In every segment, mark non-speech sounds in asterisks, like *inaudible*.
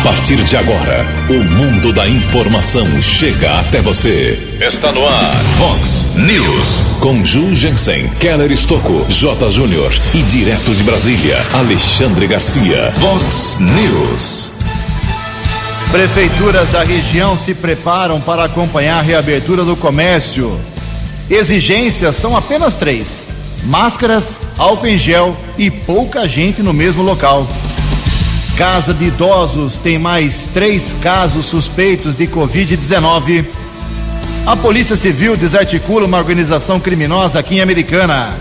A partir de agora, o mundo da informação chega até você. Está no ar, Fox News. Com Ju Jensen, Keller Estocco, J. Júnior e direto de Brasília, Alexandre Garcia. Fox News. Prefeituras da região se preparam para acompanhar a reabertura do comércio. Exigências são apenas três: máscaras, álcool em gel e pouca gente no mesmo local. Casa de Idosos tem mais três casos suspeitos de Covid-19. A Polícia Civil desarticula uma organização criminosa aqui em Americana.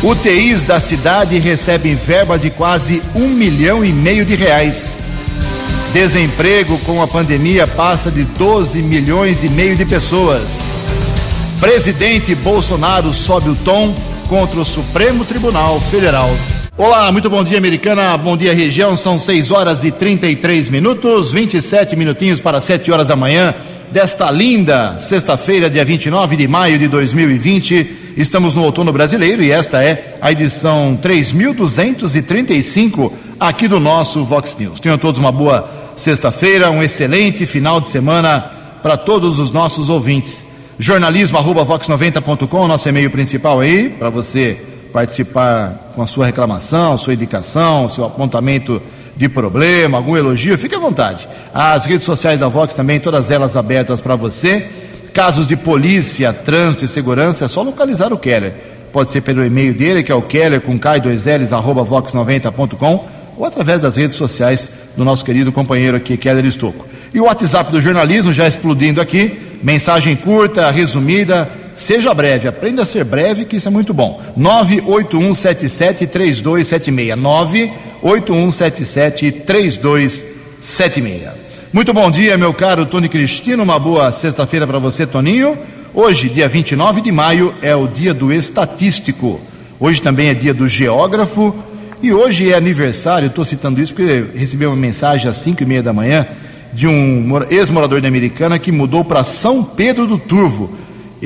UTIs da cidade recebem verba de quase um milhão e meio de reais. Desemprego com a pandemia passa de 12 milhões e meio de pessoas. Presidente Bolsonaro sobe o tom contra o Supremo Tribunal Federal. Olá, muito bom dia, americana. Bom dia, região. São 6 horas e 33 minutos, 27 minutinhos para 7 horas da manhã desta linda sexta-feira, dia 29 de maio de 2020. Estamos no outono brasileiro e esta é a edição 3235 aqui do nosso Vox News. Tenham todos uma boa sexta-feira, um excelente final de semana para todos os nossos ouvintes. Jornalismo arroba vox90.com, nosso e-mail principal aí, para você participar com a sua reclamação, sua indicação, seu apontamento de problema, algum elogio, fique à vontade. As redes sociais da Vox também, todas elas abertas para você. Casos de polícia, trânsito e segurança, é só localizar o Keller. Pode ser pelo e-mail dele, que é o keller com k2ls, arroba vox90.com, ou através das redes sociais do nosso querido companheiro aqui, Keller Estocco. E o WhatsApp do jornalismo já explodindo aqui, mensagem curta, resumida, Seja breve, aprenda a ser breve, que isso é muito bom. 981773276. 981773276. Muito bom dia, meu caro Tony Cristino. Uma boa sexta-feira para você, Toninho. Hoje, dia 29 de maio, é o dia do estatístico. Hoje também é dia do geógrafo. E hoje é aniversário, estou citando isso porque recebi uma mensagem às 5 e meia da manhã de um ex-morador de Americana que mudou para São Pedro do Turvo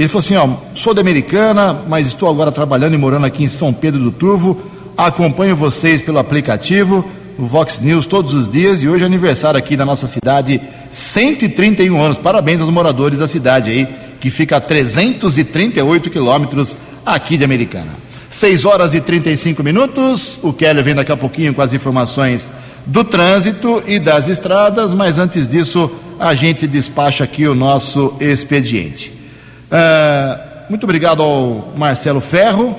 ele falou assim: ó, sou da Americana, mas estou agora trabalhando e morando aqui em São Pedro do Turvo. Acompanho vocês pelo aplicativo, o Vox News, todos os dias. E hoje é aniversário aqui da nossa cidade, 131 anos. Parabéns aos moradores da cidade aí, que fica a 338 quilômetros aqui de Americana. 6 horas e 35 minutos. O Kelly vem daqui a pouquinho com as informações do trânsito e das estradas, mas antes disso, a gente despacha aqui o nosso expediente. É, muito obrigado ao Marcelo Ferro,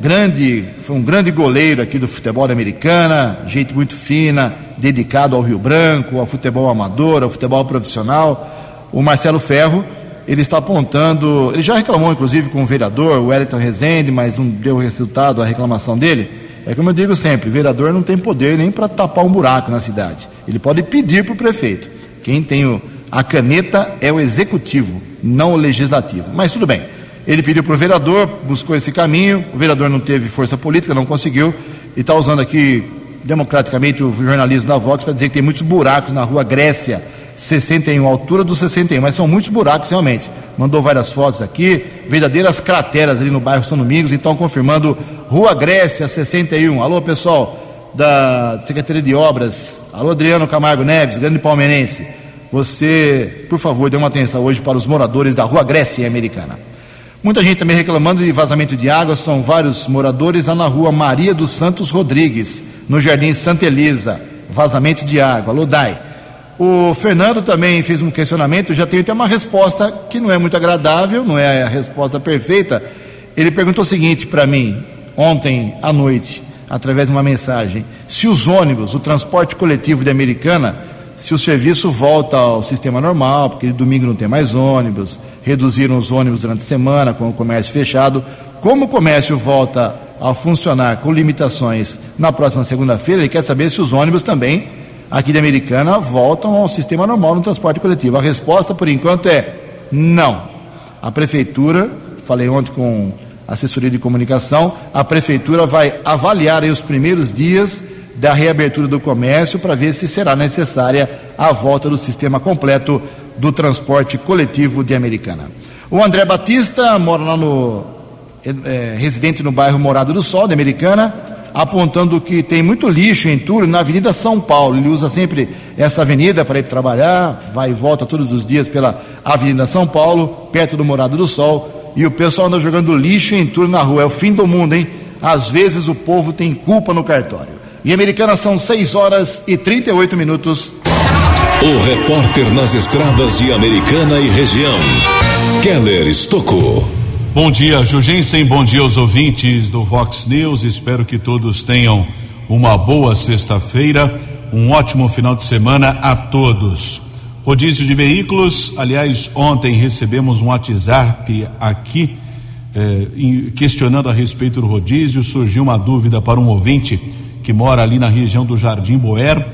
grande, foi um grande goleiro aqui do futebol americana, gente muito fina, dedicado ao Rio Branco, ao futebol amador, ao futebol profissional. O Marcelo Ferro, ele está apontando, ele já reclamou inclusive com o vereador, o Wellington Rezende, mas não deu resultado a reclamação dele. É como eu digo sempre, o vereador não tem poder nem para tapar um buraco na cidade. Ele pode pedir para o prefeito. Quem tem a caneta é o executivo não o legislativo. Mas tudo bem. Ele pediu para o vereador, buscou esse caminho, o vereador não teve força política, não conseguiu, e está usando aqui democraticamente o jornalismo da Vox para dizer que tem muitos buracos na rua Grécia 61, altura do 61, mas são muitos buracos realmente. Mandou várias fotos aqui, verdadeiras crateras ali no bairro São Domingos, então confirmando Rua Grécia 61. Alô pessoal da Secretaria de Obras, alô Adriano Camargo Neves, grande palmeirense você, por favor, dê uma atenção hoje para os moradores da Rua Grécia Americana. Muita gente também reclamando de vazamento de água, são vários moradores lá na Rua Maria dos Santos Rodrigues, no Jardim Santa Elisa, vazamento de água, Lodai. O Fernando também fez um questionamento, já tenho até uma resposta que não é muito agradável, não é a resposta perfeita. Ele perguntou o seguinte para mim, ontem à noite, através de uma mensagem: se os ônibus, o transporte coletivo de Americana, se o serviço volta ao sistema normal, porque domingo não tem mais ônibus, reduziram os ônibus durante a semana com o comércio fechado. Como o comércio volta a funcionar com limitações na próxima segunda-feira, ele quer saber se os ônibus também, aqui de Americana, voltam ao sistema normal no transporte coletivo. A resposta, por enquanto, é não. A prefeitura, falei ontem com assessoria de comunicação, a prefeitura vai avaliar os primeiros dias da reabertura do comércio para ver se será necessária a volta do sistema completo do transporte coletivo de Americana. O André Batista mora lá no. É, residente no bairro Morado do Sol, de Americana. apontando que tem muito lixo em Túlio na Avenida São Paulo. Ele usa sempre essa avenida para ir trabalhar, vai e volta todos os dias pela Avenida São Paulo, perto do Morado do Sol, e o pessoal anda jogando lixo em Túlio na rua. É o fim do mundo, hein? Às vezes o povo tem culpa no cartório. Em Americana são 6 horas e 38 minutos. O repórter nas estradas de Americana e região, Keller Estocou. Bom dia, Jugensen. Bom dia aos ouvintes do Vox News. Espero que todos tenham uma boa sexta-feira, um ótimo final de semana a todos. Rodízio de veículos. Aliás, ontem recebemos um WhatsApp aqui eh, questionando a respeito do rodízio. Surgiu uma dúvida para um ouvinte que mora ali na região do Jardim Boer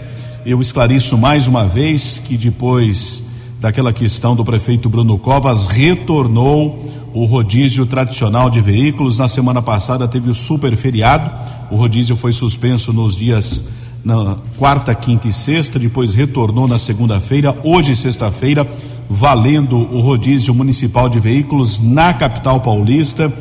eu esclareço mais uma vez que depois daquela questão do prefeito Bruno Covas retornou o rodízio tradicional de veículos. Na semana passada teve o super feriado. O rodízio foi suspenso nos dias na quarta, quinta e sexta, depois retornou na segunda-feira, hoje sexta-feira, valendo o rodízio municipal de veículos na capital paulista.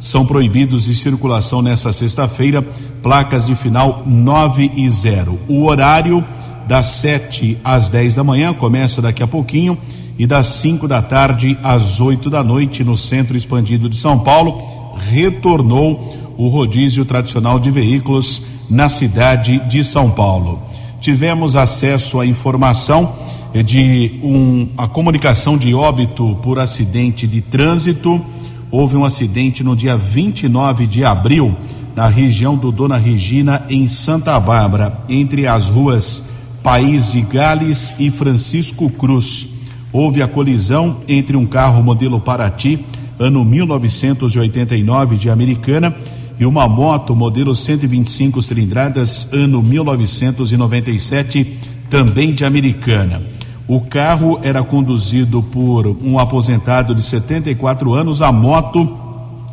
São proibidos de circulação nessa sexta-feira placas de final 9 e 0. O horário das 7 às 10 da manhã, começa daqui a pouquinho, e das 5 da tarde às 8 da noite, no Centro Expandido de São Paulo, retornou o rodízio tradicional de veículos na cidade de São Paulo. Tivemos acesso à informação de um, a comunicação de óbito por acidente de trânsito. Houve um acidente no dia 29 de abril, na região do Dona Regina, em Santa Bárbara, entre as ruas País de Gales e Francisco Cruz. Houve a colisão entre um carro modelo Paraty, ano 1989, de Americana, e uma moto modelo 125 cilindradas, ano 1997, também de Americana. O carro era conduzido por um aposentado de 74 anos, a moto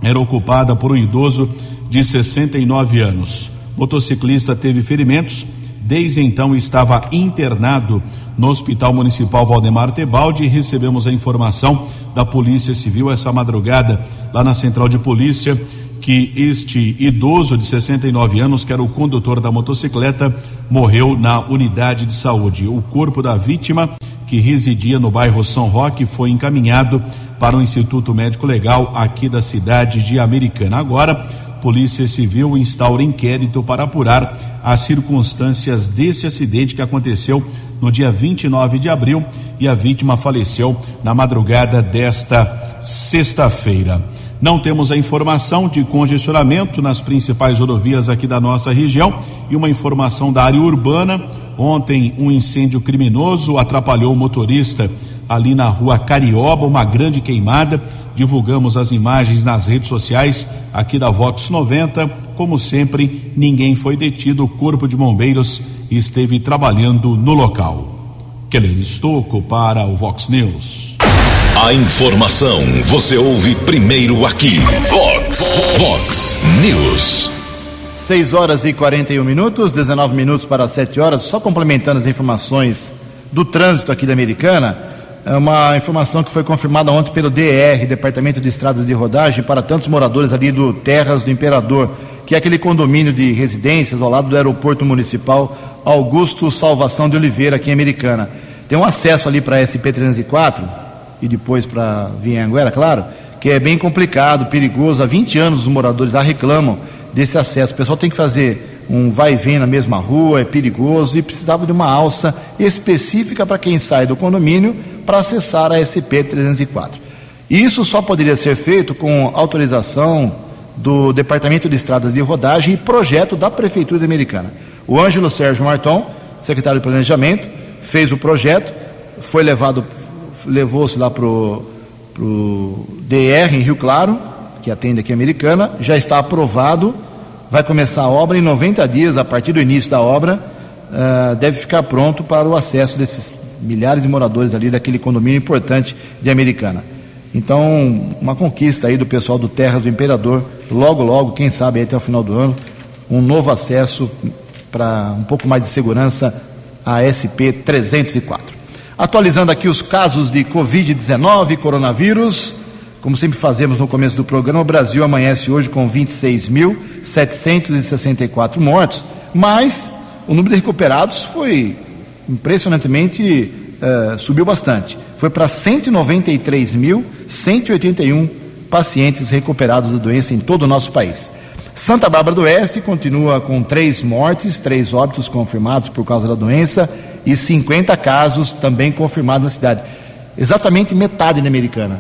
era ocupada por um idoso de 69 anos. O motociclista teve ferimentos Desde então estava internado no Hospital Municipal Valdemar Tebaldi e recebemos a informação da Polícia Civil essa madrugada lá na Central de Polícia que este idoso de 69 anos, que era o condutor da motocicleta, morreu na unidade de saúde. O corpo da vítima, que residia no bairro São Roque, foi encaminhado para o Instituto Médico Legal aqui da cidade de Americana. Agora, Polícia Civil instaura inquérito para apurar as circunstâncias desse acidente que aconteceu no dia 29 de abril e a vítima faleceu na madrugada desta sexta-feira. Não temos a informação de congestionamento nas principais rodovias aqui da nossa região e uma informação da área urbana. Ontem, um incêndio criminoso atrapalhou o motorista ali na rua Carioba, uma grande queimada divulgamos as imagens nas redes sociais aqui da Vox 90. Como sempre, ninguém foi detido, o Corpo de Bombeiros esteve trabalhando no local. Keller Estocco para o Vox News. A informação você ouve primeiro aqui. Vox, Vox News. 6 horas e 41 minutos, 19 minutos para 7 horas. Só complementando as informações do trânsito aqui da Americana. É uma informação que foi confirmada ontem pelo DR, Departamento de Estradas de Rodagem, para tantos moradores ali do Terras do Imperador, que é aquele condomínio de residências ao lado do aeroporto municipal Augusto Salvação de Oliveira, aqui em Americana. Tem um acesso ali para a SP-304 e depois para Vinhanguera, claro, que é bem complicado, perigoso. Há 20 anos os moradores lá reclamam desse acesso. O pessoal tem que fazer um vai e vem na mesma rua, é perigoso e precisava de uma alça específica para quem sai do condomínio para acessar a SP-304. Isso só poderia ser feito com autorização do Departamento de Estradas de Rodagem e projeto da Prefeitura Americana. O Ângelo Sérgio Marton, secretário de Planejamento, fez o projeto, foi levado, levou-se lá para o DR em Rio Claro, que atende aqui a Americana, já está aprovado, vai começar a obra em 90 dias, a partir do início da obra, uh, deve ficar pronto para o acesso desses milhares de moradores ali daquele condomínio importante de Americana. Então, uma conquista aí do pessoal do Terras do Imperador, logo, logo, quem sabe até o final do ano, um novo acesso para um pouco mais de segurança à SP 304. Atualizando aqui os casos de Covid-19, coronavírus. Como sempre fazemos no começo do programa, o Brasil amanhece hoje com 26.764 mortos, mas o número de recuperados foi impressionantemente uh, subiu bastante. Foi para 193.181 pacientes recuperados da doença em todo o nosso país. Santa Bárbara do Oeste continua com três mortes, três óbitos confirmados por causa da doença e 50 casos também confirmados na cidade. Exatamente metade na Americana.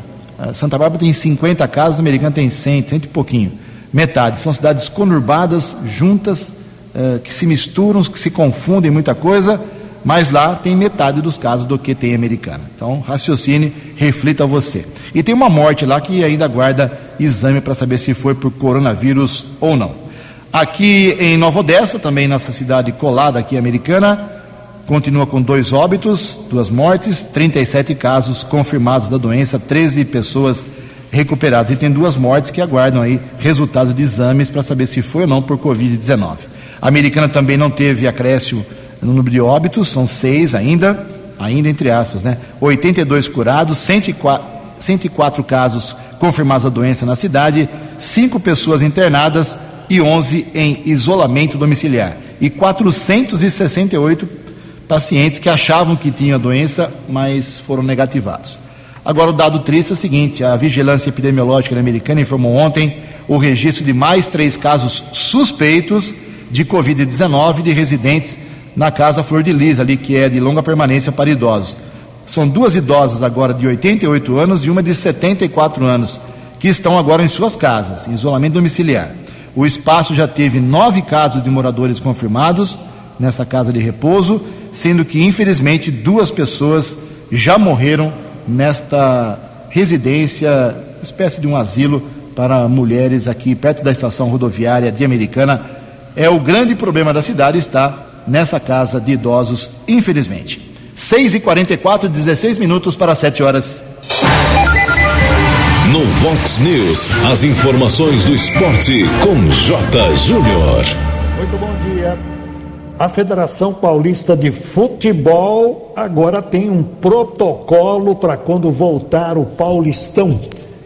Santa Bárbara tem 50 casos, a Americana tem 100, 100 e pouquinho. Metade. São cidades conurbadas, juntas, uh, que se misturam, que se confundem muita coisa, mas lá tem metade dos casos do que tem Americana. Então, raciocine, reflita você. E tem uma morte lá que ainda aguarda exame para saber se foi por coronavírus ou não. Aqui em Nova Odessa, também nessa cidade colada aqui americana, continua com dois óbitos, duas mortes, 37 casos confirmados da doença, 13 pessoas recuperadas. E tem duas mortes que aguardam aí resultados de exames para saber se foi ou não por Covid-19. A americana também não teve acréscimo no número de óbitos, são seis ainda, ainda entre aspas, né? 82 curados, 104, 104 casos confirmados da doença na cidade, cinco pessoas internadas e 11 em isolamento domiciliar. E 468 pacientes que achavam que tinham a doença, mas foram negativados. Agora, o dado triste é o seguinte: a Vigilância Epidemiológica Americana informou ontem o registro de mais três casos suspeitos de Covid-19 de residentes na Casa Flor de Lis, ali que é de longa permanência para idosos. São duas idosas agora de 88 anos e uma de 74 anos, que estão agora em suas casas, em isolamento domiciliar. O espaço já teve nove casos de moradores confirmados nessa casa de repouso, sendo que, infelizmente, duas pessoas já morreram nesta residência, espécie de um asilo para mulheres aqui perto da estação rodoviária de Americana. É o grande problema da cidade, está nessa casa de idosos, infelizmente. 6 e 44 16 minutos para 7 horas. No Vox News, as informações do esporte com J. Júnior. Muito bom dia. A Federação Paulista de Futebol agora tem um protocolo para quando voltar o Paulistão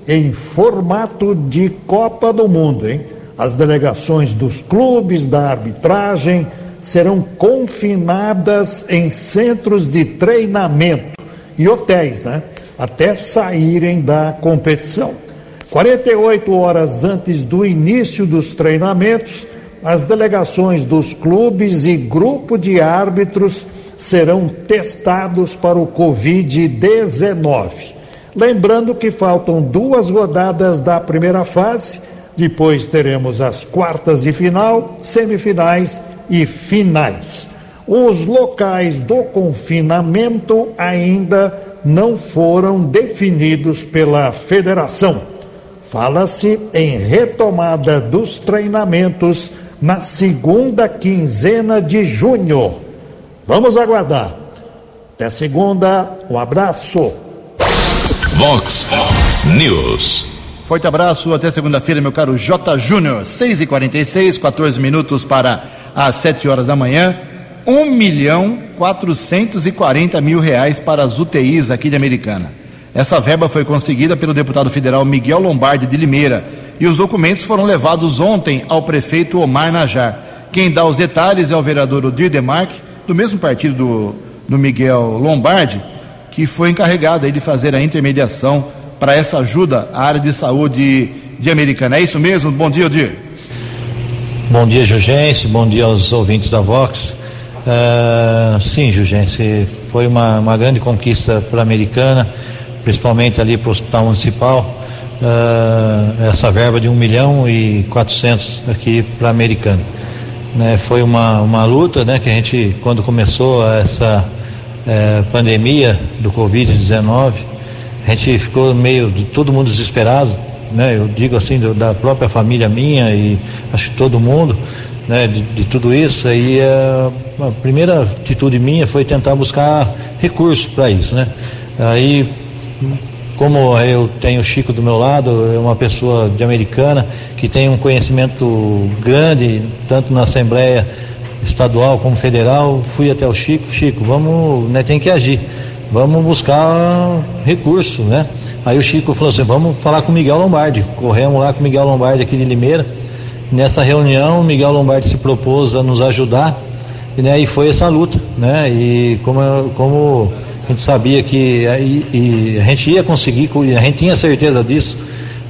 em formato de Copa do Mundo, hein? As delegações dos clubes, da arbitragem, serão confinadas em centros de treinamento e hotéis, né? Até saírem da competição. 48 horas antes do início dos treinamentos, as delegações dos clubes e grupo de árbitros serão testados para o Covid-19. Lembrando que faltam duas rodadas da primeira fase, depois teremos as quartas de final, semifinais e finais. Os locais do confinamento ainda não foram definidos pela federação. Fala-se em retomada dos treinamentos na segunda quinzena de junho. Vamos aguardar. Até segunda, um abraço. Vox News. Forte abraço, até segunda-feira, meu caro J. Júnior. 6h46, 14 minutos para às 7 horas da manhã, 1 milhão 440 mil reais para as UTIs aqui de Americana. Essa verba foi conseguida pelo deputado federal Miguel Lombardi de Limeira e os documentos foram levados ontem ao prefeito Omar Najar. Quem dá os detalhes é o vereador Odir Demarque, do mesmo partido do, do Miguel Lombardi, que foi encarregado de fazer a intermediação para essa ajuda à área de saúde de Americana. É isso mesmo? Bom dia, Odir. Bom dia, Jugense. Bom dia aos ouvintes da Vox. Uh, sim, Jugense, foi uma, uma grande conquista para a Americana, principalmente ali para o Hospital Municipal. Uh, essa verba de 1 milhão e 400 aqui para a Americana. Né, foi uma, uma luta né, que a gente, quando começou essa eh, pandemia do Covid-19, a gente ficou meio, todo mundo desesperado, né? Eu digo assim do, da própria família minha e acho que todo mundo, né? De, de tudo isso aí a, a, primeira atitude minha foi tentar buscar recursos para isso, né? Aí como eu tenho o Chico do meu lado, é uma pessoa de americana que tem um conhecimento grande tanto na Assembleia estadual como federal, fui até o Chico, Chico, vamos, né, tem que agir, vamos buscar recurso, né? Aí o Chico falou assim: vamos falar com o Miguel Lombardi. Corremos lá com o Miguel Lombardi aqui de Limeira. Nessa reunião, o Miguel Lombardi se propôs a nos ajudar e, né, e foi essa luta, né? E como, como a gente sabia que e, e a gente ia conseguir, a gente tinha certeza disso,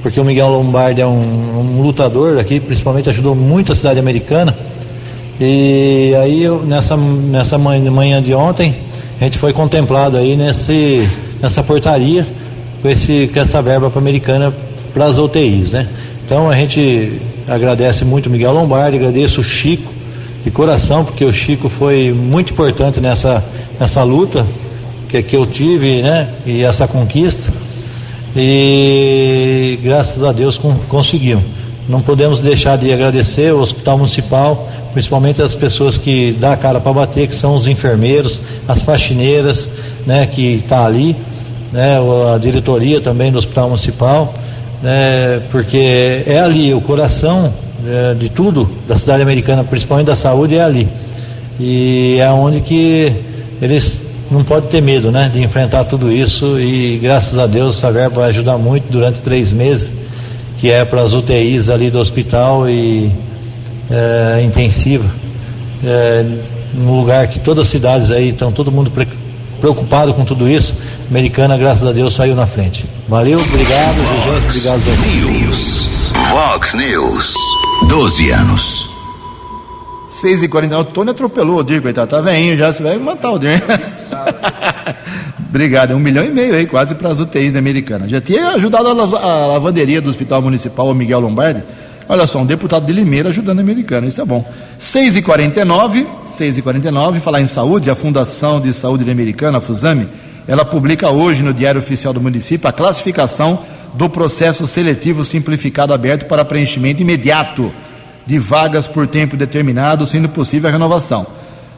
porque o Miguel Lombardi é um, um lutador aqui, principalmente ajudou muito a cidade americana. E aí eu, nessa, nessa manhã de ontem, a gente foi contemplado aí nesse, nessa portaria com, esse, com essa verba para americana para as UTIs, né? Então a gente agradece muito o Miguel Lombardi, agradeço o Chico de coração, porque o Chico foi muito importante nessa, nessa luta que, que eu tive, né? E essa conquista. E graças a Deus com, conseguimos. Não podemos deixar de agradecer o Hospital Municipal, principalmente as pessoas que dá a cara para bater, que são os enfermeiros, as faxineiras, né, que está ali, né, a diretoria também do Hospital Municipal, né, porque é ali o coração é, de tudo da cidade americana, principalmente da saúde, é ali. E é onde que eles não podem ter medo, né, de enfrentar tudo isso e graças a Deus essa verba vai ajudar muito durante três meses, que é para as UTIs ali do hospital e é, intensiva, é, num lugar que todas as cidades aí estão todo mundo preocupado com tudo isso. Americana, graças a Deus, saiu na frente. Valeu, obrigado, José, obrigado. News. Vox News. 12 anos. 6 e 40 o Tony atropelou o Dir, coitado, tá veinho já, você vai matar o Dir. *laughs* Obrigado, um milhão e meio aí, quase para as UTIs americanas. Já tinha ajudado a, lavanderia do Hospital Municipal, o Miguel Lombardi. Olha só, um deputado de Limeira ajudando a americana, isso é bom. 6 e 49 6 e 49 falar em saúde, a Fundação de Saúde de Americana, a FUSAMI, ela publica hoje no Diário Oficial do Município a classificação do processo seletivo simplificado aberto para preenchimento imediato de vagas por tempo determinado, sendo possível a renovação.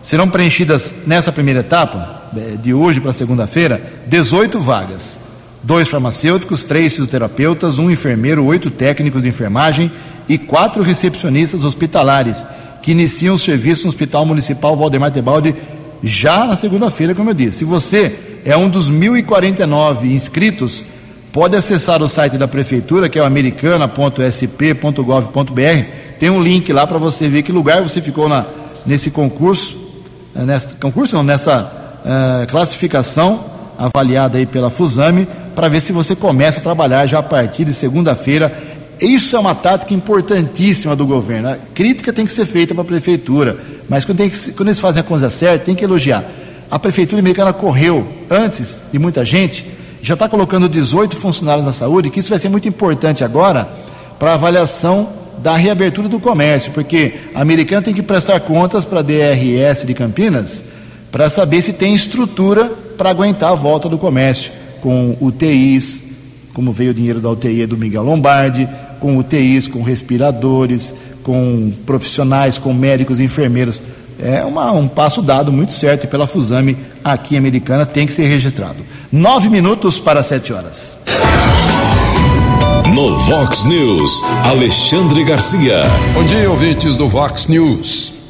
Serão preenchidas nessa primeira etapa, de hoje para segunda-feira, 18 vagas. Dois farmacêuticos, três fisioterapeutas, um enfermeiro, oito técnicos de enfermagem e quatro recepcionistas hospitalares, que iniciam o serviço no Hospital Municipal Valdemar Tebaldi já na segunda-feira, como eu disse. Se você é um dos 1.049 inscritos, pode acessar o site da Prefeitura, que é o americana.sp.gov.br. Tem um link lá para você ver que lugar você ficou na, nesse concurso eh, nessa concurso não, nessa uh, classificação avaliada aí pela Fusame, para ver se você começa a trabalhar já a partir de segunda-feira. Isso é uma tática importantíssima do governo. A crítica tem que ser feita para a prefeitura, mas quando, que, quando, eles fazem a coisa certa, tem que elogiar. A prefeitura americana correu antes de muita gente, já está colocando 18 funcionários na saúde, que isso vai ser muito importante agora para a avaliação da reabertura do comércio, porque a americana tem que prestar contas para a DRS de Campinas para saber se tem estrutura para aguentar a volta do comércio, com UTIs, como veio o dinheiro da UTI do Miguel Lombardi, com UTIs, com respiradores, com profissionais, com médicos e enfermeiros. É uma, um passo dado muito certo e pela Fusame aqui americana tem que ser registrado. Nove minutos para sete horas. No Vox News, Alexandre Garcia. Bom dia, ouvintes do Vox News.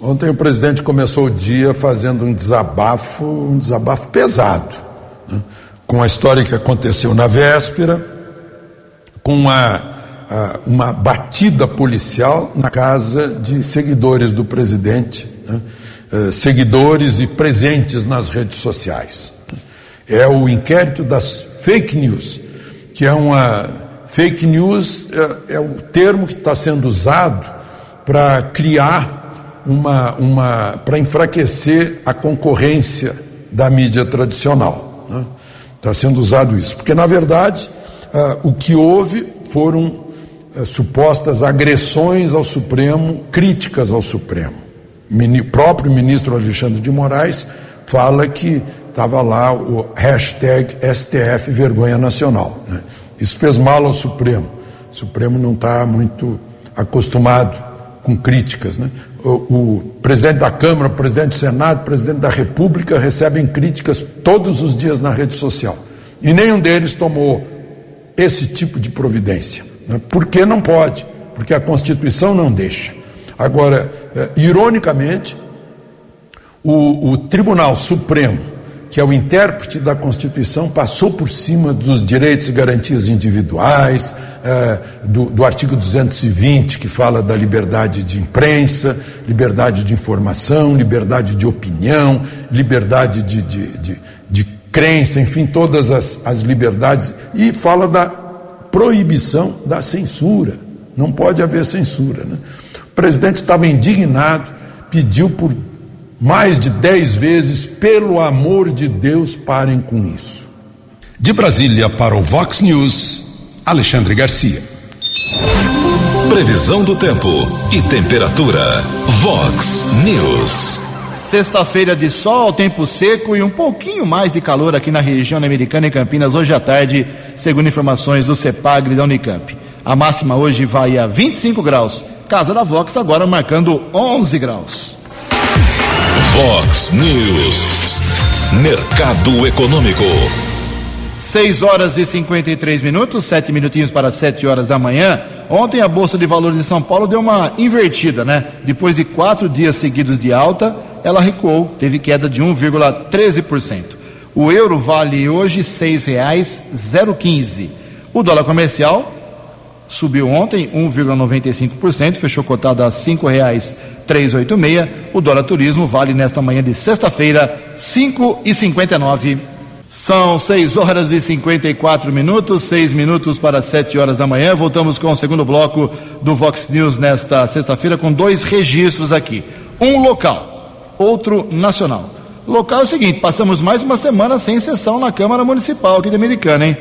Ontem o presidente começou o dia fazendo um desabafo, um desabafo pesado, né? com a história que aconteceu na véspera, com uma, uma batida policial na casa de seguidores do presidente, né? Eh, seguidores e presentes nas redes sociais. É o inquérito das fake news, que é uma Fake news é, é o termo que está sendo usado para criar uma, uma para enfraquecer a concorrência da mídia tradicional. Está né? Tá sendo usado isso, porque na verdade uh, o que houve foram uh, supostas agressões ao Supremo, críticas ao Supremo. O próprio ministro Alexandre de Moraes fala que estava lá o hashtag STF Vergonha Nacional. Né? Isso fez mal ao Supremo. O Supremo não está muito acostumado com críticas. Né? O, presidente da Câmara, o presidente do Senado, o presidente da República recebem críticas todos os dias na rede social. E nenhum deles tomou esse tipo de providência. Né? Por que não pode? Porque a Constituição não deixa. Agora, eh, ironicamente, o, o Tribunal Supremo que é o intérprete da Constituição, passou por cima dos direitos e garantias individuais, é, do, do, artigo 220, que fala da liberdade de imprensa, liberdade de informação, liberdade de opinião, liberdade de, de, de, de crença, enfim, todas as, as liberdades, e fala da proibição da censura. Não pode haver censura. Né? O presidente estava indignado, pediu por mais de dez vezes, pelo amor de Deus, parem com isso. De Brasília para o Vox News, Alexandre Garcia. Previsão do tempo e temperatura. Vox News. Sexta-feira de sol, tempo seco e um pouquinho mais de calor aqui na região americana e Campinas hoje à tarde, segundo informações do CEPAGRE da Unicamp. A máxima hoje vai a 25 graus. Casa da Vox agora marcando 11 graus. Vox News. Mercado Econômico. 6 horas e 53 minutos, 7 minutinhos para 7 horas da manhã. Ontem a Bolsa de Valores de São Paulo deu uma invertida, né? Depois de quatro dias seguidos de alta, ela recuou, teve queda de 1,13%. O euro vale hoje R$ 6,015. O dólar comercial subiu ontem 1,95%, fechou cotado a R$ 5,386. O dólar turismo vale nesta manhã de sexta-feira R$ 5,59. São 6 horas e 54 minutos, 6 minutos para 7 horas da manhã. Voltamos com o segundo bloco do Vox News nesta sexta-feira com dois registros aqui. Um local, outro nacional. Local é o seguinte: passamos mais uma semana sem sessão na Câmara Municipal aqui de Americana, hein?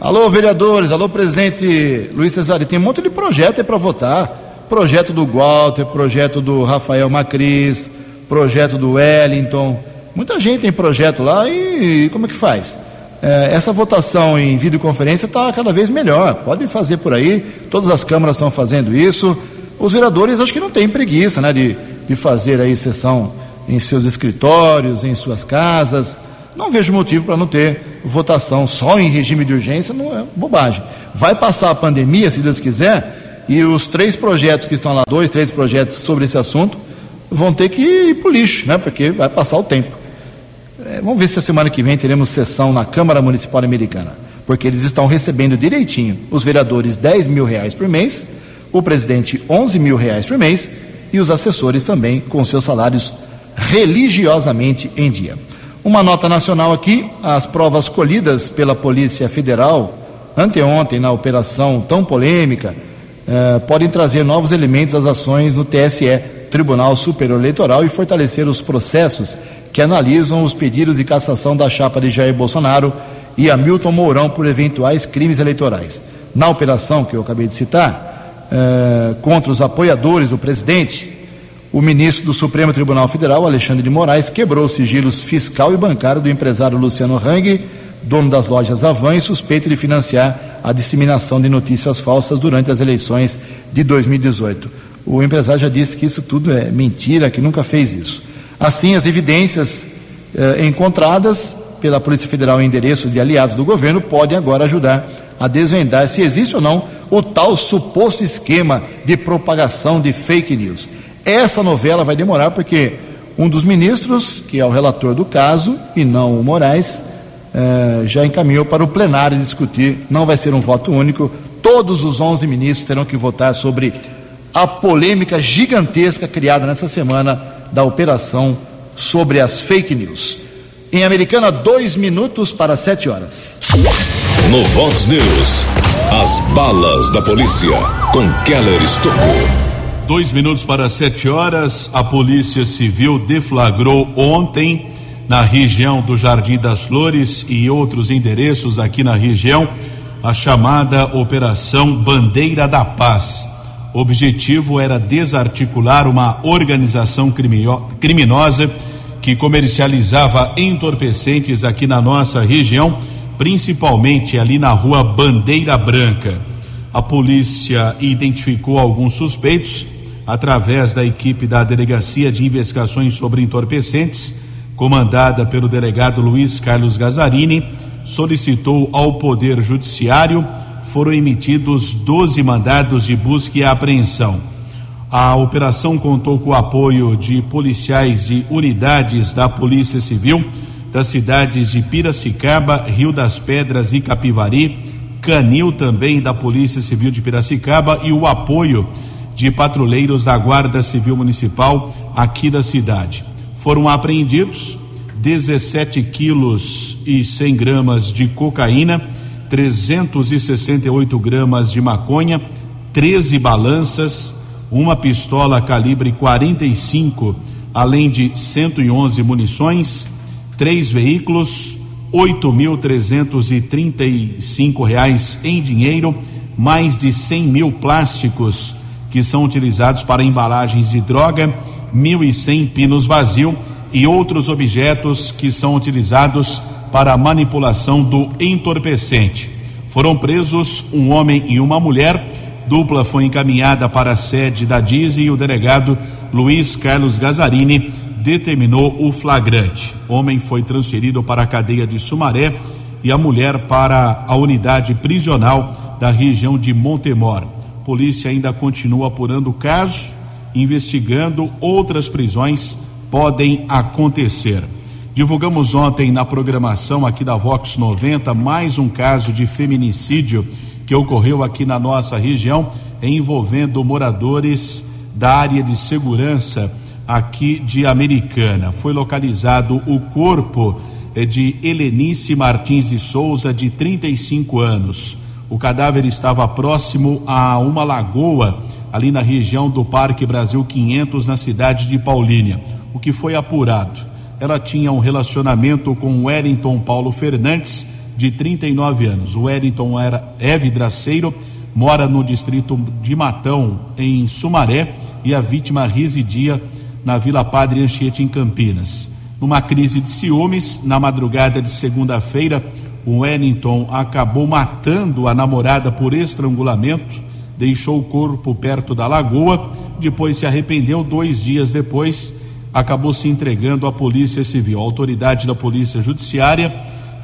Alô, vereadores, alô, presidente Luiz Cesare, tem um monte de projeto aí para votar. Projeto do Walter, projeto do Rafael Macris, projeto do Wellington. Muita gente tem projeto lá e, como é que faz? É, essa votação em videoconferência está cada vez melhor. Pode fazer por aí, todas as câmaras estão fazendo isso. Os vereadores acho que não têm preguiça né, de, de fazer aí sessão em seus escritórios, em suas casas. Não vejo motivo para não ter votação só em regime de urgência, não é bobagem. Vai passar a pandemia, se Deus quiser, e os três projetos que estão lá, dois, três projetos sobre esse assunto, vão ter que ir para o lixo, né? Porque vai passar o tempo. É, vamos ver se a semana que vem teremos sessão na Câmara Municipal Americana, porque eles estão recebendo direitinho os vereadores 10 mil reais por mês, o presidente 11 mil reais por mês e os assessores também com seus salários religiosamente em dia. Uma nota nacional aqui: as provas colhidas pela Polícia Federal anteontem na operação tão polêmica eh, podem trazer novos elementos às ações no TSE, Tribunal Superior Eleitoral, e fortalecer os processos que analisam os pedidos de cassação da chapa de Jair Bolsonaro e Hamilton Mourão por eventuais crimes eleitorais. Na operação que eu acabei de citar, eh, contra os apoiadores do presidente, o ministro do Supremo Tribunal Federal, Alexandre de Moraes, quebrou os sigilos fiscal e bancário do empresário Luciano Hang, dono das lojas Avan e suspeito de financiar a disseminação de notícias falsas durante as eleições de 2018. O empresário já disse que isso tudo é mentira, que nunca fez isso. Assim, as evidências eh, encontradas pela Polícia Federal em endereços de aliados do governo podem agora ajudar a desvendar se existe ou não o tal suposto esquema de propagação de fake news. Essa novela vai demorar porque um dos ministros, que é o relator do caso, e não o Moraes, eh, já encaminhou para o plenário discutir. Não vai ser um voto único. Todos os 11 ministros terão que votar sobre a polêmica gigantesca criada nessa semana da operação sobre as fake news. Em Americana, dois minutos para sete horas. No Vox News, as balas da polícia com Keller Estocou. Dois minutos para sete horas, a Polícia Civil deflagrou ontem, na região do Jardim das Flores e outros endereços aqui na região, a chamada Operação Bandeira da Paz. O objetivo era desarticular uma organização criminosa que comercializava entorpecentes aqui na nossa região, principalmente ali na rua Bandeira Branca. A polícia identificou alguns suspeitos através da equipe da Delegacia de Investigações sobre Entorpecentes, comandada pelo delegado Luiz Carlos Gazarini, solicitou ao Poder Judiciário, foram emitidos 12 mandados de busca e apreensão. A operação contou com o apoio de policiais de unidades da Polícia Civil, das cidades de Piracicaba, Rio das Pedras e Capivari, canil também da Polícia Civil de Piracicaba e o apoio de patrulheiros da Guarda Civil Municipal aqui da cidade. Foram apreendidos 17 quilos e 100 gramas de cocaína, 368 gramas de maconha, 13 balanças, uma pistola calibre 45, além de 111 munições, três veículos, oito mil trezentos e trinta e cinco reais em dinheiro, mais de cem mil plásticos que são utilizados para embalagens de droga, mil e cem pinos vazio e outros objetos que são utilizados para a manipulação do entorpecente. Foram presos um homem e uma mulher. Dupla foi encaminhada para a sede da DISE e o delegado Luiz Carlos Gazarini determinou o flagrante. O homem foi transferido para a cadeia de Sumaré e a mulher para a unidade prisional da região de Montemor. Polícia ainda continua apurando o caso, investigando outras prisões podem acontecer. Divulgamos ontem na programação aqui da Vox 90 mais um caso de feminicídio que ocorreu aqui na nossa região, envolvendo moradores da área de segurança aqui de Americana. Foi localizado o corpo eh, de Helenice Martins e Souza, de 35 anos. O cadáver estava próximo a uma lagoa, ali na região do Parque Brasil 500, na cidade de Paulínia. O que foi apurado? Ela tinha um relacionamento com Wellington Paulo Fernandes, de 39 anos. O Wellington era, é vidraceiro, mora no distrito de Matão, em Sumaré, e a vítima residia na Vila Padre Anchiete, em Campinas. Numa crise de ciúmes, na madrugada de segunda-feira, o Wellington acabou matando a namorada por estrangulamento, deixou o corpo perto da lagoa, depois se arrependeu. Dois dias depois, acabou se entregando à Polícia Civil. A autoridade da Polícia Judiciária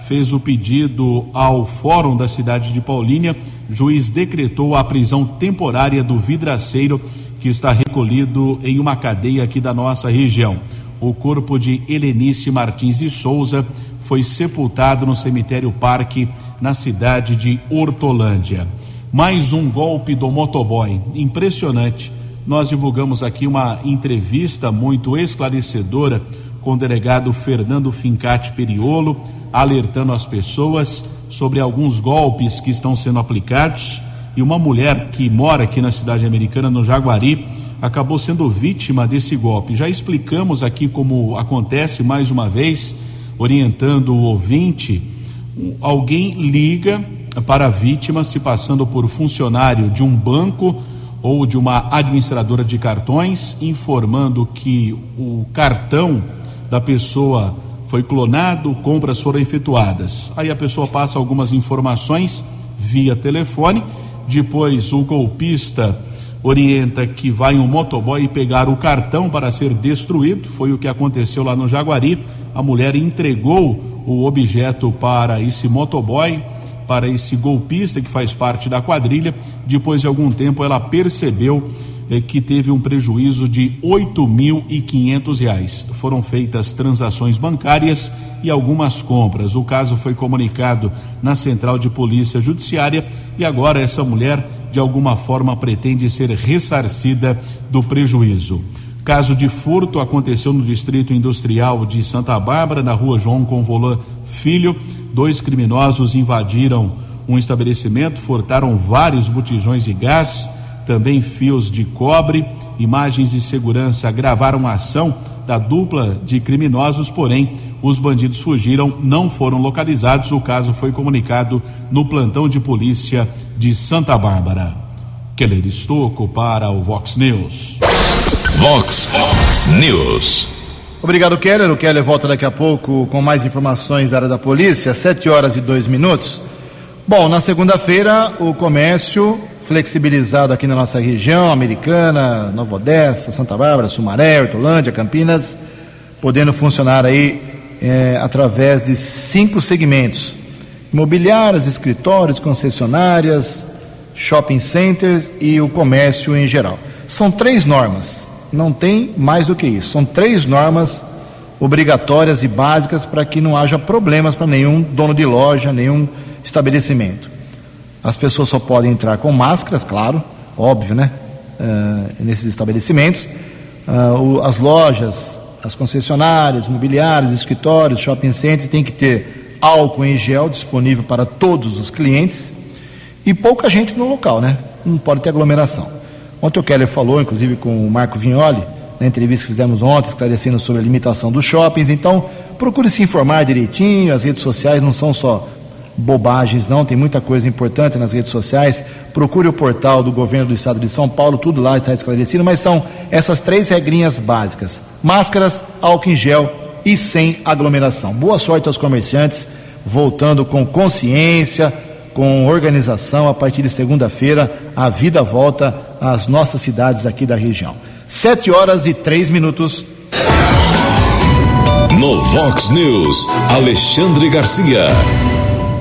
fez o pedido ao Fórum da cidade de Paulínia. Juiz decretou a prisão temporária do vidraceiro que está recolhido em uma cadeia aqui da nossa região. O corpo de Helenice Martins e Souza foi sepultado no cemitério Parque, na cidade de Hortolândia. Mais um golpe do motoboy, impressionante. Nós divulgamos aqui uma entrevista muito esclarecedora com o delegado Fernando Fincati Periolo, alertando as pessoas sobre alguns golpes que estão sendo aplicados e uma mulher que mora aqui na cidade americana, no Jaguari, acabou sendo vítima desse golpe. Já explicamos aqui como acontece mais uma vez, orientando o ouvinte. Alguém liga para a vítima se passando por funcionário de um banco ou de uma administradora de cartões, informando que o cartão da pessoa foi clonado, compras foram efetuadas. Aí a pessoa passa algumas informações via telefone depois o golpista orienta que vai um motoboy pegar o cartão para ser destruído. Foi o que aconteceu lá no Jaguari. A mulher entregou o objeto para esse motoboy, para esse golpista que faz parte da quadrilha. Depois de algum tempo, ela percebeu eh, que teve um prejuízo de oito mil e quinhentos reais. Foram feitas transações bancárias e algumas compras. O caso foi comunicado na Central de Polícia Judiciária e agora essa mulher, de alguma forma, pretende ser ressarcida do prejuízo. Caso de furto aconteceu no Distrito Industrial de Santa Bárbara, na rua João Convolan Filho. Dois criminosos invadiram um estabelecimento, furtaram vários botijões de gás, também fios de cobre. Imagens de segurança gravaram a ação da dupla de criminosos, porém os bandidos fugiram, não foram localizados. O caso foi comunicado no plantão de polícia de Santa Bárbara. Keller Estocco para o Vox News. Vox News. Obrigado, Keller. O Keller volta daqui a pouco com mais informações da área da polícia, sete horas e dois minutos. Bom, na segunda-feira, o comércio flexibilizado aqui na nossa região, Americana, Nova Odessa, Santa Bárbara, Sumaré, Hortolândia, Campinas, podendo funcionar aí é, através de cinco segmentos: imobiliárias, escritórios, concessionárias, shopping centers e o comércio em geral. São três normas, não tem mais do que isso. São três normas obrigatórias e básicas para que não haja problemas para nenhum dono de loja, nenhum estabelecimento. As pessoas só podem entrar com máscaras, claro, óbvio, né? Uh, nesses estabelecimentos. Uh, o, as lojas, as concessionárias, imobiliárias, escritórios, shopping centers têm que ter álcool em gel disponível para todos os clientes e pouca gente no local, né? Não pode ter aglomeração. Ontem o Keller falou, inclusive com o Marco Vignoli, na entrevista que fizemos ontem, esclarecendo sobre a limitação dos shoppings. Então, procure se informar direitinho. As redes sociais não são só bobagens, não, tem muita coisa importante nas redes sociais. Procure o portal do governo do estado de São Paulo, tudo lá está esclarecido, mas são essas três regrinhas básicas: máscaras, álcool em gel e sem aglomeração. Boa sorte aos comerciantes, voltando com consciência, com organização. A partir de segunda-feira, a vida volta às nossas cidades aqui da região. Sete horas e três minutos. No Vox News, Alexandre Garcia.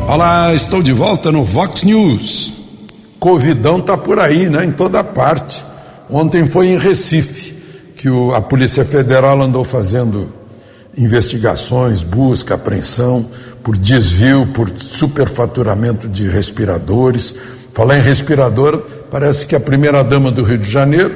Olá, estou de volta no Vox News. Covidão tá por aí, né? Em toda parte. Ontem foi em Recife que o, a Polícia Federal andou fazendo investigações, busca, apreensão por desvio, por superfaturamento de respiradores. Falar em respirador, parece que a primeira dama do Rio de Janeiro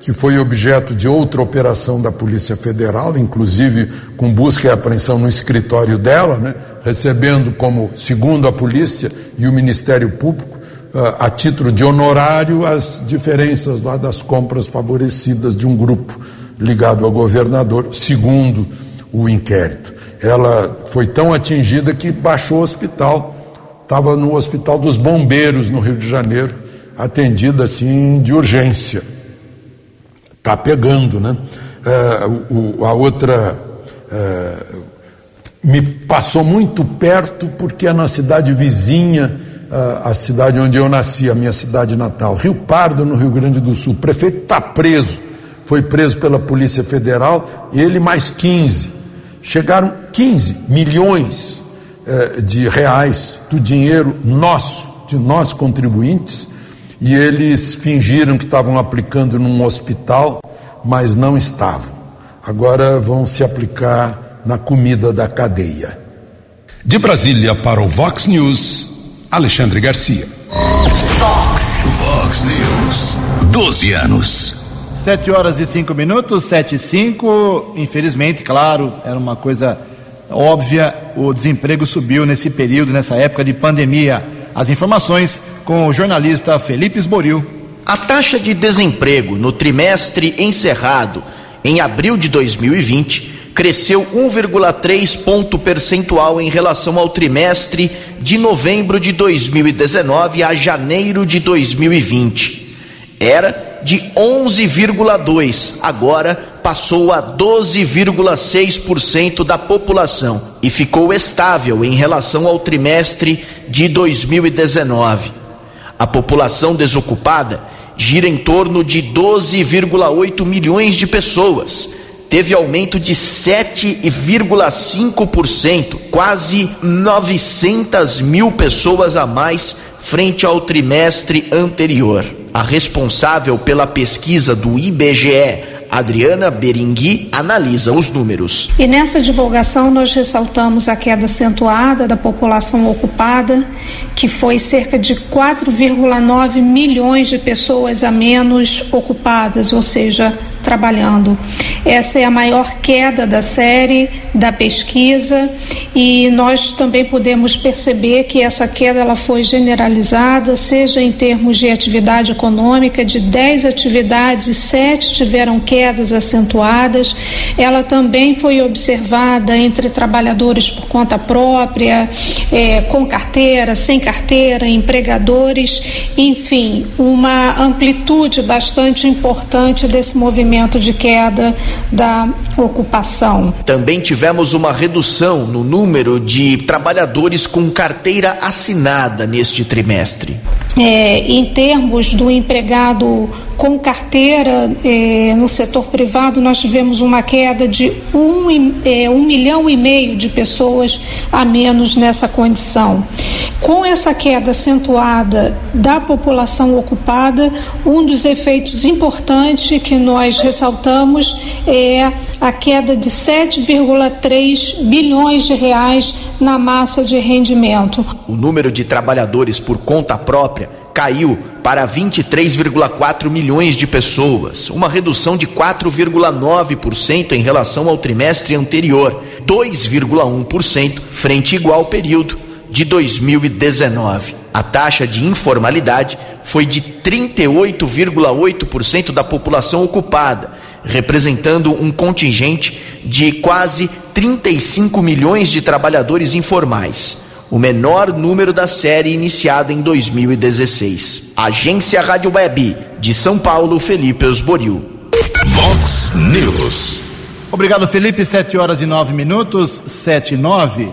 que foi objeto de outra operação da Polícia Federal, inclusive com busca e apreensão no escritório dela, né, recebendo como, segundo a polícia e o Ministério Público, uh, a título de honorário, as diferenças lá das compras favorecidas de um grupo ligado ao governador, segundo o inquérito. Ela foi tão atingida que baixou o hospital, estava no Hospital dos Bombeiros, no Rio de Janeiro, atendida assim de urgência está pegando, né? É, o, a outra é, me passou muito perto porque é na cidade vizinha, a cidade onde eu nasci, a minha cidade natal, Rio Pardo, no Rio Grande do Sul. O prefeito está preso, foi preso pela Polícia Federal, ele mais 15. Chegaram 15 milhões é, de reais do dinheiro nosso, de nós contribuintes, e eles fingiram que estavam aplicando num hospital, mas não estavam. Agora vão se aplicar na comida da cadeia. De Brasília para o Vox News, Alexandre Garcia. Vox, Vox News, 12 anos. Sete horas e cinco minutos, sete e cinco. Infelizmente, claro, era uma coisa óbvia, o desemprego subiu nesse período, nessa época de pandemia. As informações com o jornalista Felipe Esboril. A taxa de desemprego no trimestre encerrado em abril de 2020 cresceu 1,3 ponto percentual em relação ao trimestre de novembro de 2019 a janeiro de 2020. Era de 11,2, agora passou a 12,6% da população e ficou estável em relação ao trimestre de 2019. A população desocupada gira em torno de 12,8 milhões de pessoas. Teve aumento de 7,5%, quase 900 mil pessoas a mais frente ao trimestre anterior. A responsável pela pesquisa do IBGE, Adriana Beringui analisa os números. E nessa divulgação nós ressaltamos a queda acentuada da população ocupada, que foi cerca de 4,9 milhões de pessoas a menos ocupadas, ou seja, trabalhando. Essa é a maior queda da série da pesquisa e nós também podemos perceber que essa queda ela foi generalizada, seja em termos de atividade econômica, de 10 atividades, 7 tiveram quedas acentuadas. Ela também foi observada entre trabalhadores por conta própria, é, com carteira, sem carteira, empregadores, enfim, uma amplitude bastante importante desse movimento de queda da ocupação. Também tivemos uma redução no número de trabalhadores com carteira assinada neste trimestre. É, em termos do empregado com carteira é, no setor privado, nós tivemos uma queda de um, é, um milhão e meio de pessoas a menos nessa condição. Com essa queda acentuada da população ocupada, um dos efeitos importantes que nós ressaltamos é a queda de 7,3 bilhões de reais na massa de rendimento. O número de trabalhadores por conta própria caiu para 23,4 milhões de pessoas, uma redução de 4,9% em relação ao trimestre anterior, 2,1% frente igual período de 2019. A taxa de informalidade foi de 38,8% da população ocupada, representando um contingente de quase 35 milhões de trabalhadores informais o menor número da série iniciada em 2016. Agência Rádio Web de São Paulo, Felipe Osboril. Vox News. Obrigado, Felipe. Sete horas e nove minutos, sete e nove.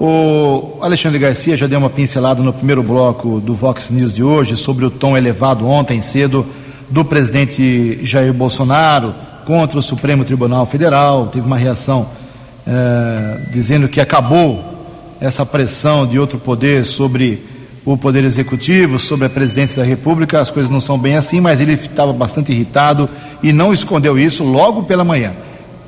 O Alexandre Garcia já deu uma pincelada no primeiro bloco do Vox News de hoje sobre o tom elevado ontem cedo do presidente Jair Bolsonaro contra o Supremo Tribunal Federal. Teve uma reação eh, dizendo que acabou essa pressão de outro poder sobre o Poder Executivo, sobre a presidência da República. As coisas não são bem assim, mas ele estava bastante irritado e não escondeu isso logo pela manhã.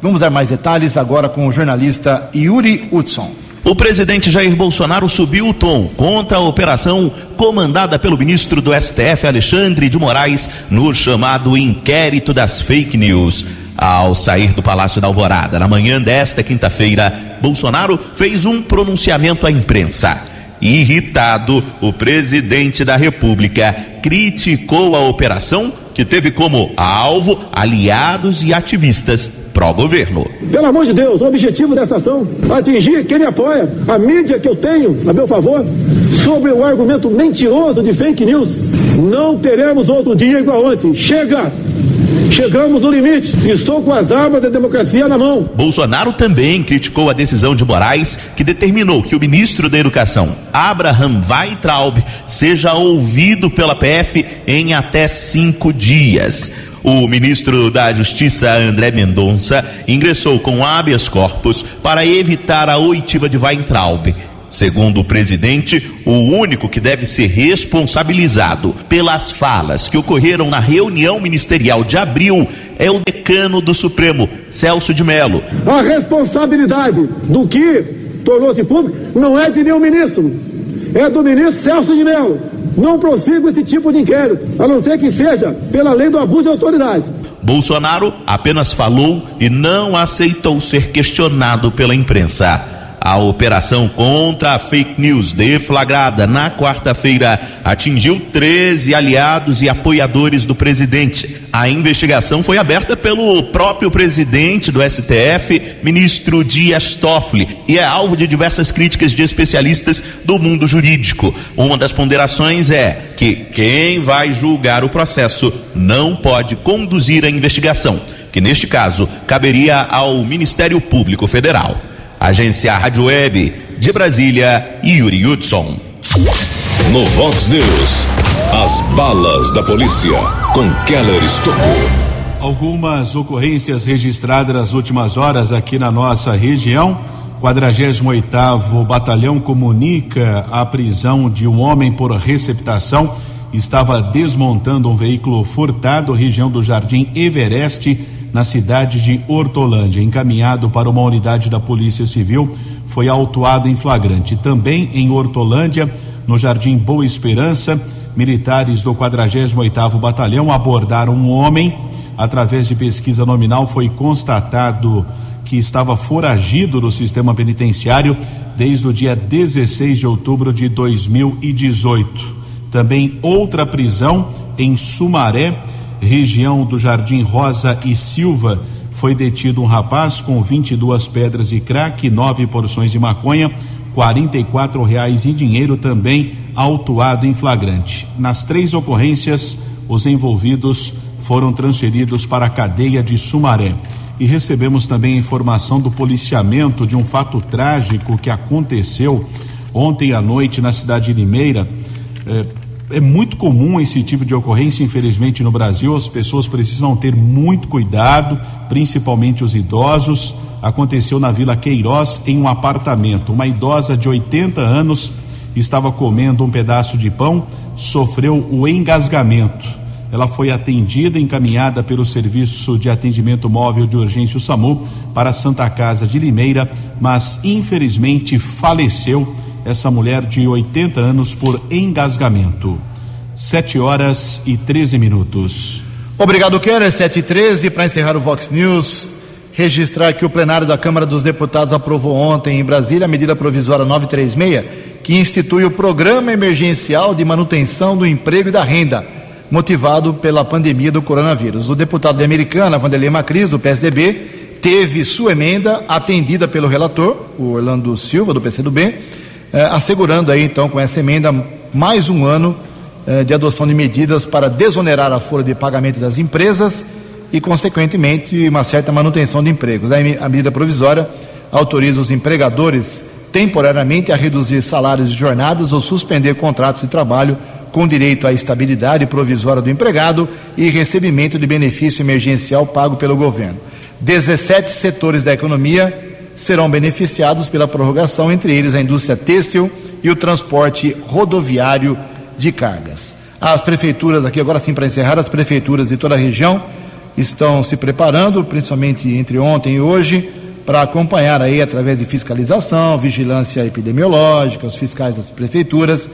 Vamos dar mais detalhes agora com o jornalista Yuri Hudson. O presidente Jair Bolsonaro subiu o tom contra a operação comandada pelo ministro do STF, Alexandre de Moraes, no chamado inquérito das fake news. Ao sair do Palácio da Alvorada, na manhã desta quinta-feira, Bolsonaro fez um pronunciamento à imprensa. Irritado, o presidente da República criticou a operação que teve como alvo aliados e ativistas pró-governo. Pelo amor de Deus, o objetivo dessa ação atingir quem me apoia, a mídia que eu tenho a meu favor, sobre o argumento mentiroso de fake news. Não teremos outro dia igual ontem. Chega! Chegamos no limite. Estou com as armas da democracia na mão. Bolsonaro também criticou a decisão de Moraes que determinou que o ministro da Educação, Abraham Weitraub, seja ouvido pela PF em até cinco dias. O ministro da Justiça, André Mendonça, ingressou com habeas corpus para evitar a oitiva de Weintraub. Segundo o presidente, o único que deve ser responsabilizado pelas falas que ocorreram na reunião ministerial de abril é o decano do Supremo, Celso de Mello. A responsabilidade do que tornou-se público não é de nenhum ministro, é do ministro Celso de Mello. Não prossigo esse tipo de inquérito, a não ser que seja pela lei do abuso de autoridade. Bolsonaro apenas falou e não aceitou ser questionado pela imprensa. A operação contra a fake news deflagrada na quarta-feira atingiu 13 aliados e apoiadores do presidente. A investigação foi aberta pelo próprio presidente do STF, ministro Dias Toffoli, e é alvo de diversas críticas de especialistas do mundo jurídico. Uma das ponderações é que quem vai julgar o processo não pode conduzir a investigação, que neste caso caberia ao Ministério Público Federal. Agência Rádio Web de Brasília, Yuri Hudson. No Vox News, as balas da polícia com Keller Estocou. Algumas ocorrências registradas nas últimas horas aqui na nossa região. 48º Batalhão comunica a prisão de um homem por receptação. Estava desmontando um veículo furtado, região do Jardim Everest, na cidade de Hortolândia. Encaminhado para uma unidade da Polícia Civil, foi autuado em flagrante. Também em Hortolândia, no Jardim Boa Esperança, militares do 48º Batalhão abordaram um homem. Através de pesquisa nominal foi constatado que estava foragido do sistema penitenciário desde o dia 16 de outubro de 2018. Também outra prisão em Sumaré, região do Jardim Rosa e Silva, foi detido um rapaz com 22 pedras de crack, nove porções de maconha, 44 reais em dinheiro também autuado em flagrante. Nas três ocorrências, os envolvidos foram transferidos para a cadeia de Sumaré. E recebemos também informação do policiamento de um fato trágico que aconteceu ontem à noite na cidade de Limeira. Eh, é muito comum esse tipo de ocorrência, infelizmente, no Brasil. As pessoas precisam ter muito cuidado, principalmente os idosos. Aconteceu na Vila Queiroz, em um apartamento. Uma idosa de 80 anos estava comendo um pedaço de pão, sofreu o engasgamento. Ela foi atendida, encaminhada pelo Serviço de Atendimento Móvel de Urgência o SAMU para Santa Casa de Limeira, mas infelizmente faleceu essa mulher de 80 anos por engasgamento. 7 horas e 13 minutos. Obrigado, Keller. 7 e 13 para encerrar o Vox News. Registrar que o plenário da Câmara dos Deputados aprovou ontem em Brasília a medida provisória 936, que institui o Programa Emergencial de Manutenção do Emprego e da Renda motivado pela pandemia do coronavírus. O deputado de Americana, Vanderlei Macris, do PSDB, teve sua emenda atendida pelo relator, o Orlando Silva, do PCdoB, assegurando aí então com essa emenda mais um ano eh, de adoção de medidas para desonerar a folha de pagamento das empresas e, consequentemente, uma certa manutenção de empregos. A medida provisória autoriza os empregadores temporariamente a reduzir salários e jornadas ou suspender contratos de trabalho com direito à estabilidade provisória do empregado e recebimento de benefício emergencial pago pelo governo. 17 setores da economia serão beneficiados pela prorrogação, entre eles a indústria têxtil e o transporte rodoviário de cargas. As prefeituras, aqui agora sim para encerrar, as prefeituras de toda a região estão se preparando, principalmente entre ontem e hoje, para acompanhar aí através de fiscalização, vigilância epidemiológica, os fiscais das prefeituras,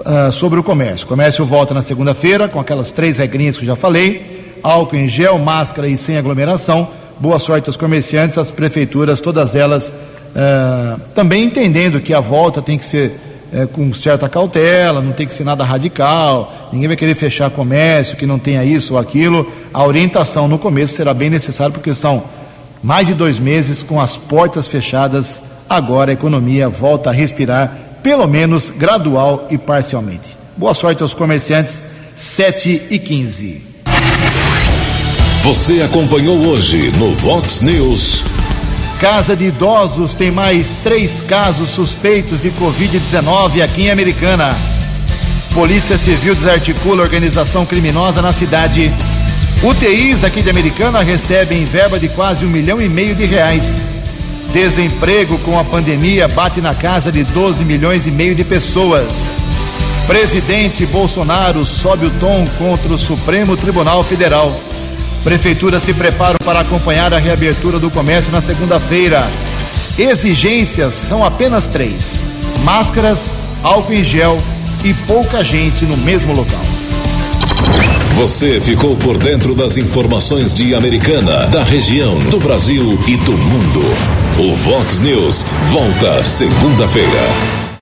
uh, sobre o comércio. O comércio volta na segunda-feira com aquelas três regrinhas que eu já falei: álcool em gel, máscara e sem aglomeração. Boa sorte aos comerciantes, às prefeituras, todas elas uh, também entendendo que a volta tem que ser uh, com certa cautela, não tem que ser nada radical, ninguém vai querer fechar comércio que não tenha isso ou aquilo. A orientação no começo será bem necessária porque são mais de dois meses com as portas fechadas. Agora a economia volta a respirar pelo menos gradual e parcialmente. Boa sorte aos comerciantes, 7 e 15. Você acompanhou hoje no Vox News. Casa de Idosos tem mais três casos suspeitos de Covid-19 aqui em Americana. Polícia Civil desarticula organização criminosa na cidade. UTIs aqui de Americana recebem verba de quase um milhão e meio de reais. Desemprego com a pandemia bate na casa de 12 milhões e meio de pessoas. Presidente Bolsonaro sobe o tom contra o Supremo Tribunal Federal. Prefeituras se preparam para acompanhar a reabertura do comércio na segunda-feira. Exigências são apenas três: máscaras, álcool em gel e pouca gente no mesmo local. Você ficou por dentro das informações de Americana, da região, do Brasil e do mundo. O Vox News volta segunda-feira.